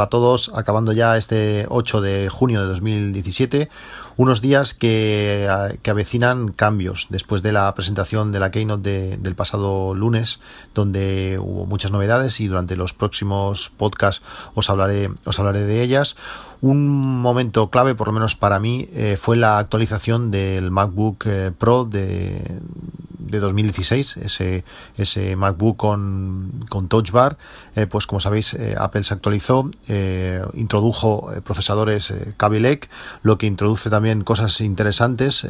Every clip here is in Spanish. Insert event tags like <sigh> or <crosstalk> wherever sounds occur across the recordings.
Hola a todos, acabando ya este 8 de junio de 2017, unos días que, avecinan cambios después de la presentación de la Keynote del pasado lunes, donde hubo muchas novedades y durante los próximos podcasts os hablaré, os hablaré de ellas. Un momento clave, por lo menos para mí, eh, fue la actualización del MacBook eh, Pro de, de 2016, ese, ese MacBook con, con Touch Bar, eh, pues como sabéis eh, Apple se actualizó, eh, introdujo procesadores Kaby lo que introduce también cosas interesantes,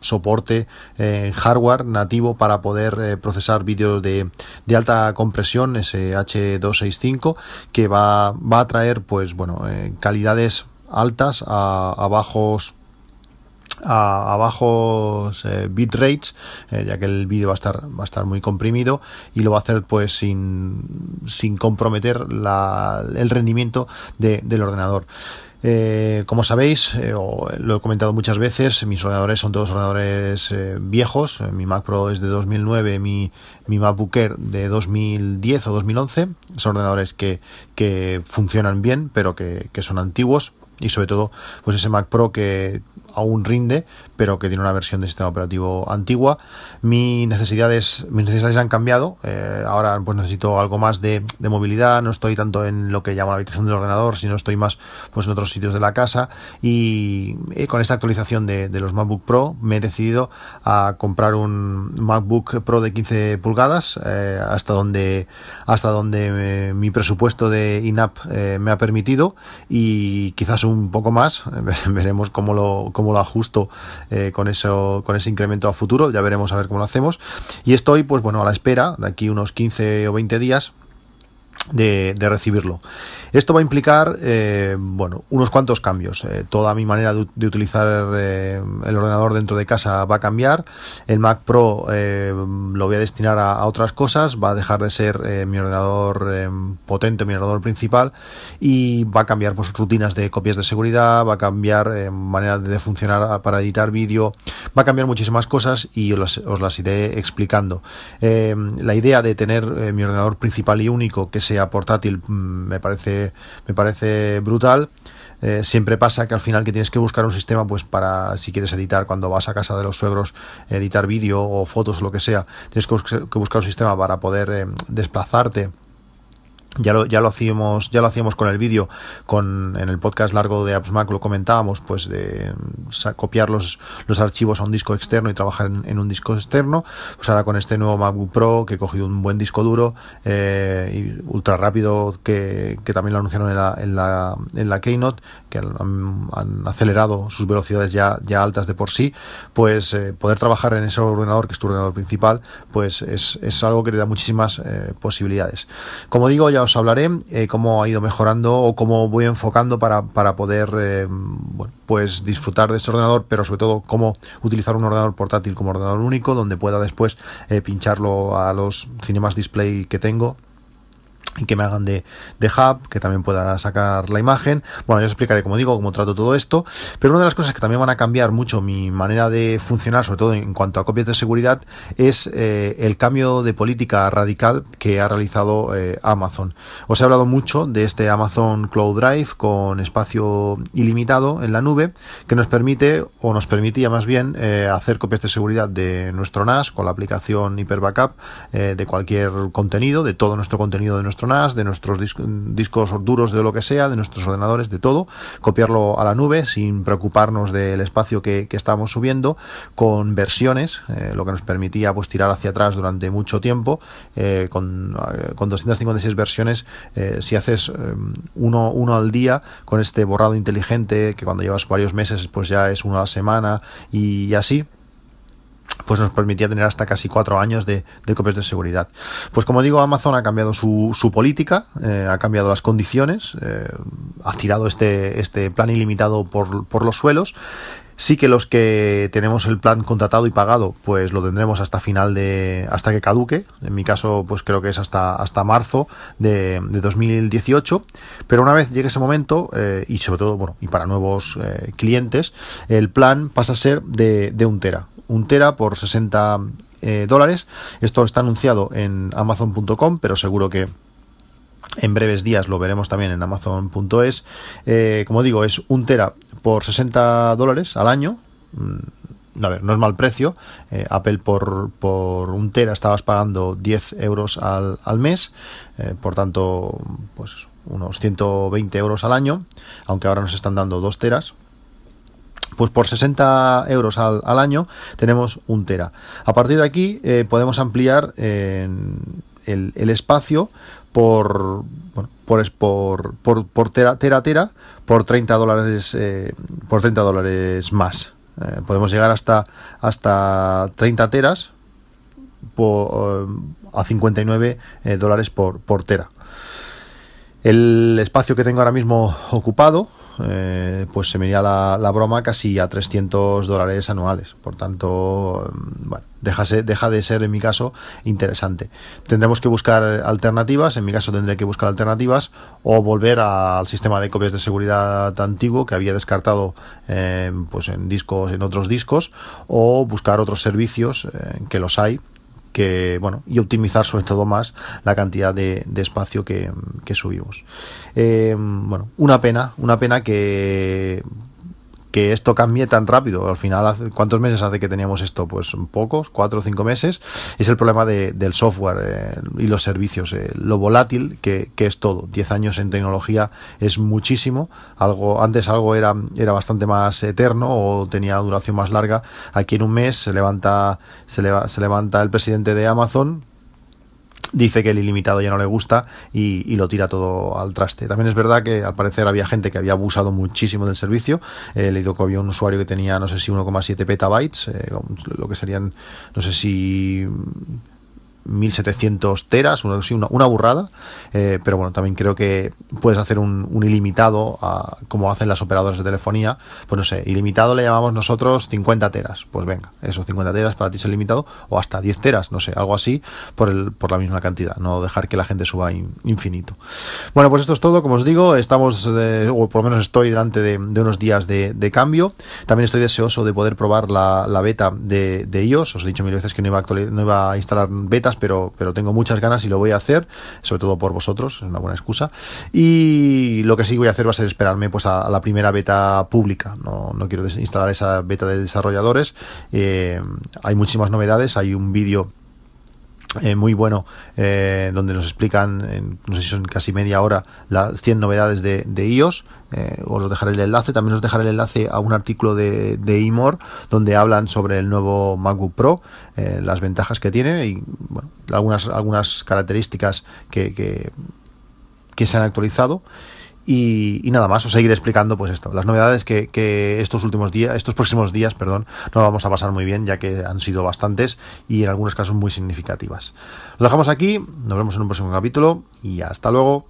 soporte hardware nativo para poder procesar vídeos de, de, alta compresión, ese H265, que va, va a traer pues bueno calidades altas a, a bajos a, bajos eh, bit rates eh, ya que el vídeo va a estar va a estar muy comprimido y lo va a hacer pues sin, sin comprometer la, el rendimiento del ordenador eh, como sabéis, lo he comentado muchas veces, mis ordenadores son todos ordenadores viejos. Mi Mac Pro es de 2009, mi, mi MacBook Air de 2010 o 2011. Son ordenadores que, que funcionan bien, pero que, que son antiguos y sobre todo pues ese Mac Pro que aún rinde pero que tiene una versión de sistema operativo antigua. Mis necesidades mis necesidades han cambiado. Eh, ahora pues necesito algo más de, movilidad. No estoy tanto en lo que llamo la habitación del ordenador sino estoy más pues en otros sitios de la casa. Y eh, con esta actualización de, los MacBook Pro me he decidido a comprar un MacBook Pro de 15 pulgadas eh, hasta donde hasta donde mi presupuesto de INAP me ha permitido. Y quizás un poco más, <laughs> veremos cómo lo, cómo lo ajusto eh, con, eso, con ese incremento a futuro, ya veremos a ver cómo lo hacemos. Y estoy, pues bueno, a la espera de aquí unos 15 o 20 días de, recibirlo. Esto va a implicar, eh, bueno, unos cuantos cambios. Eh, toda mi manera de, utilizar eh, el ordenador dentro de casa va a cambiar. El Mac Pro lo voy a destinar a, otras cosas. Va a dejar de ser mi ordenador potente, mi ordenador principal, y va a cambiar pues, rutinas de copias de seguridad, va a cambiar manera de funcionar para editar vídeo, va a cambiar muchísimas cosas y os las, iré explicando. la idea de tener mi ordenador principal y único que sea portátil mm, me parece, me parece brutal. Eh, siempre pasa que al final que tienes que buscar un sistema pues para si quieres editar cuando vas a casa de los suegros editar vídeo o fotos o lo que sea tienes que, buscar un sistema para poder eh, desplazarte ya lo, ya lo hacíamos, ya lo hacíamos con el vídeo, con en el podcast largo de AppsMac lo comentábamos, pues de copiar los, los archivos a un disco externo y trabajar en, un disco externo. Pues ahora con este nuevo MacBook Pro que he cogido un buen disco duro eh, y ultra rápido que, que, también lo anunciaron en la, en la, en la Keynote, que han, acelerado sus velocidades ya, ya altas de por sí, pues eh, poder trabajar en ese ordenador que es tu ordenador principal, pues es, es algo que te da muchísimas eh, posibilidades. Como digo, ya os hablaré eh, cómo ha ido mejorando o cómo voy enfocando para, para poder eh, pues disfrutar de este ordenador, pero sobre todo cómo utilizar un ordenador portátil como ordenador único, donde pueda después eh, pincharlo a los cinemas display que tengo que me hagan de, de, hub, que también pueda sacar la imagen. Bueno, yo os explicaré, como digo, cómo trato todo esto. Pero una de las cosas que también van a cambiar mucho mi manera de funcionar, sobre todo en cuanto a copias de seguridad, es eh, el cambio de política radical que ha realizado eh, Amazon. Os he hablado mucho de este Amazon Cloud Drive con espacio ilimitado en la nube, que nos permite, o nos permitía más bien, eh, hacer copias de seguridad de nuestro NAS con la aplicación Hyper Backup de cualquier contenido, de todo nuestro contenido de nuestro de nuestros discos duros, de lo que sea, de nuestros ordenadores, de todo, copiarlo a la nube sin preocuparnos del espacio que, estamos subiendo, con versiones, eh, lo que nos permitía pues tirar hacia atrás durante mucho tiempo, eh, con, eh, con 256 versiones, si haces uno, uno al día, con este borrado inteligente, que cuando llevas varios meses pues ya es uno a la semana y así, pues nos permitía tener hasta casi cuatro años de, copias de seguridad. Pues como digo, Amazon ha cambiado su, política, eh, ha cambiado las condiciones, eh, ha tirado este, este plan ilimitado por, por los suelos Sí que los que tenemos el plan contratado y pagado, pues lo tendremos hasta final de, hasta que caduque. En mi caso, pues creo que es hasta, hasta marzo de, 2018. Pero una vez llegue ese momento, eh, y sobre todo, bueno, y para nuevos clientes, el plan pasa a ser de, de un tera. Un tera por 60 eh, dólares. Esto está anunciado en amazon.com, pero seguro que en breves días lo veremos también en amazon.es. Eh, como digo, es un tera por 60 dólares al año. Mm, a ver, no es mal precio. Eh, Apple por, por un tera estabas pagando 10 euros al, al mes. Por tanto, pues unos 120 euros al año. Aunque ahora nos están dando 2 teras. Pues por 60 euros al, año tenemos un tera. A partir de aquí podemos ampliar el, espacio por, por, tera, tera, tera por 30 dólares eh, por 30 dólares más. Eh, podemos llegar hasta hasta 30 teras a 59 eh, dólares por tera. El espacio que tengo ahora mismo ocupado eh, pues se me iría la, broma casi a 300 dólares anuales. Por tanto, mm, bueno, deja de ser en mi caso interesante. Tendremos que buscar alternativas, en mi caso tendré que buscar alternativas o volver al sistema de copias de seguridad antiguo que había descartado eh, pues en discos, en otros discos, o buscar otros servicios eh, que los hay que bueno y optimizar sobre todo más la cantidad de, espacio que, subimos. Eh, bueno una pena una pena que que esto cambie tan rápido. Al final, ¿cuántos meses hace que teníamos esto? Pues pocos, cuatro o cinco meses. Es el problema del software eh, y los servicios. Eh, lo volátil que, es todo. Diez años en tecnología es muchísimo. Algo, antes algo era, era bastante más eterno o tenía duración más larga. Aquí en un mes se levanta, se, se levanta el presidente de Amazon dice que el ilimitado ya no le gusta y, lo tira todo al traste. También es verdad que al parecer había gente que había abusado muchísimo del servicio. He leído que había un usuario que tenía, no sé si 1,7 petabytes, eh, lo que serían, no sé si 1700 teras, una, una burrada, eh, pero bueno, también creo que puedes hacer un, ilimitado, como hacen las operadoras de telefonía, pues no sé, ilimitado le llamamos nosotros 50 teras, pues venga, eso, 50 teras para ti es ilimitado, o hasta 10 teras, no sé, algo así, por, el, por la misma cantidad, no dejar que la gente suba infinito. Bueno, pues esto es todo, como os digo, estamos, o por lo menos estoy delante de, unos días de, cambio, también estoy deseoso de poder probar la, beta de, de iOS, os he dicho mil veces que no iba no iba a instalar betas, pero, pero tengo muchas ganas y lo voy a hacer, sobre todo por vosotros, es una buena excusa. Y lo que sí voy a hacer va a ser esperarme pues a, la primera beta pública. No, no quiero instalar esa beta de desarrolladores. Eh, hay muchísimas novedades, hay un vídeo eh, muy bueno eh, donde nos explican, no sé si son casi media hora, las 100 novedades de, de iOS. Eh, os dejaré el enlace. También os dejaré el enlace a un artículo de, de Imor donde hablan sobre el nuevo MacBook Pro, las ventajas que tiene y bueno, algunas, algunas características que, que se han actualizado. Y, nada más, os seguiré explicando pues esto, las novedades que, estos últimos días, estos próximos días, perdón, no vamos a pasar muy bien, ya que han sido bastantes y en algunos casos muy significativas. Lo dejamos aquí, nos vemos en un próximo capítulo y hasta luego.